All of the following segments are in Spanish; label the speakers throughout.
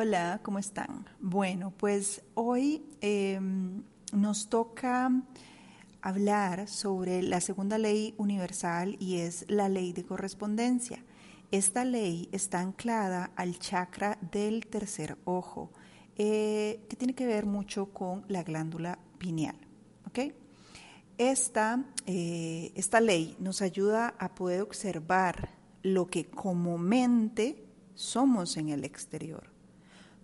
Speaker 1: Hola, ¿cómo están? Bueno, pues hoy em, nos toca hablar sobre la segunda ley universal y es la ley de correspondencia. Esta ley está anclada al chakra del tercer ojo, eh, que tiene que ver mucho con la glándula pineal. Esta, eh, esta ley nos ayuda a poder observar lo que como mente somos en el exterior.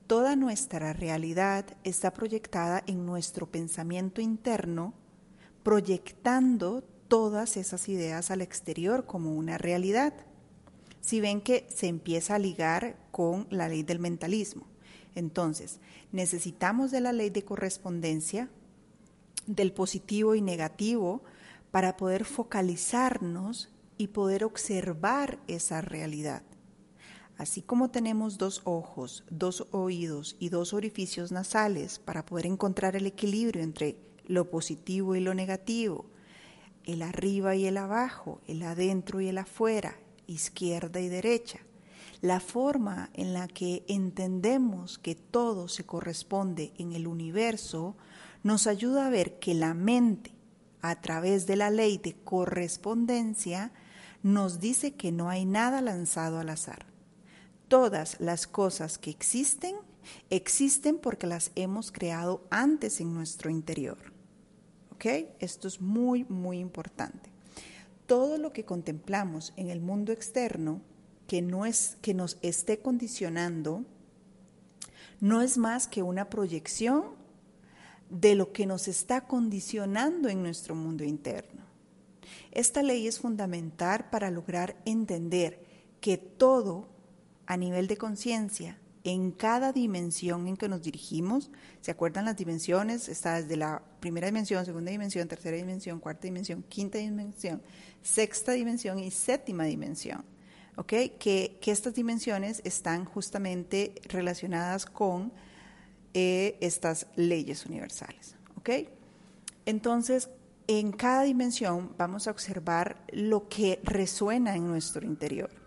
Speaker 1: Toda nuestra realidad está proyectada en nuestro pensamiento interno, proyectando todas esas ideas al exterior como una realidad. Si ven que se empieza a ligar con la ley del mentalismo. Entonces, necesitamos de la ley de correspondencia, del positivo y negativo, para poder focalizarnos y poder observar esa realidad. Así como tenemos dos ojos, dos oídos y dos orificios nasales para poder encontrar el equilibrio entre lo positivo y lo negativo, el arriba y el abajo, el adentro y el afuera, izquierda y derecha, la forma en la que entendemos que todo se corresponde en el universo nos ayuda a ver que la mente, a través de la ley de correspondencia, nos dice que no hay nada lanzado al azar todas las cosas que existen, existen porque las hemos creado antes en nuestro interior. ¿Ok? Esto es muy, muy importante. Todo lo que contemplamos en el mundo externo que, no es, que nos esté condicionando no es más que una proyección de lo que nos está condicionando en nuestro mundo interno. Esta ley es fundamental para lograr entender que todo a nivel de conciencia en cada dimensión en que nos dirigimos. ¿Se acuerdan las dimensiones? Está desde la primera dimensión, segunda dimensión, tercera dimensión, cuarta dimensión, quinta dimensión, sexta dimensión y séptima dimensión. ¿Ok? Que, estas dimensiones están justamente relacionadas con eh, estas leyes universales. ¿Ok? Entonces, en cada dimensión vamos a observar lo que resuena en nuestro interior.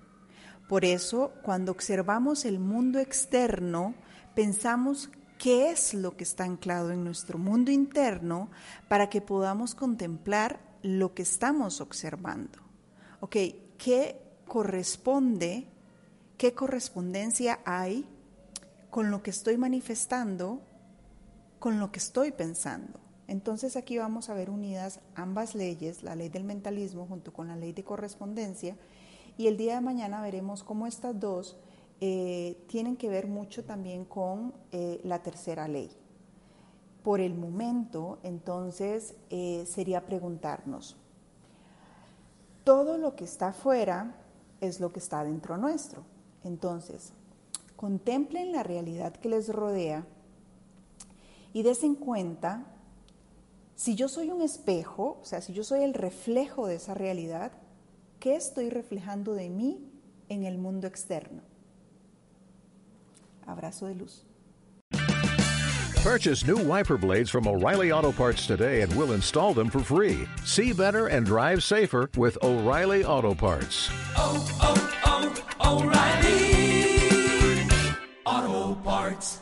Speaker 1: Por eso, cuando observamos el mundo externo, pensamos qué es lo que está anclado en nuestro mundo interno para que podamos contemplar lo que estamos observando. Ok, ¿qué corresponde, qué correspondencia hay con lo que estoy manifestando, con lo que estoy pensando? Entonces aquí vamos a ver unidas ambas leyes, la ley del mentalismo junto con la ley de correspondencia, y el día de mañana veremos cómo estas dos eh, tienen que ver mucho también con eh, la tercera ley. Por el momento, entonces, eh, sería preguntarnos, todo lo que está afuera es lo que está dentro nuestro. Entonces, contemplen la realidad que les rodea y desen cuenta, si yo soy un espejo, o sea, si yo soy el reflejo de esa realidad, ¿Qué estoy reflejando de mí en el mundo externo? Abrazo de luz.
Speaker 2: Purchase new wiper blades from O'Reilly Auto Parts today and we'll install them for free. See better and drive safer with O'Reilly Auto Parts. Oh, oh, oh, O'Reilly Auto Parts.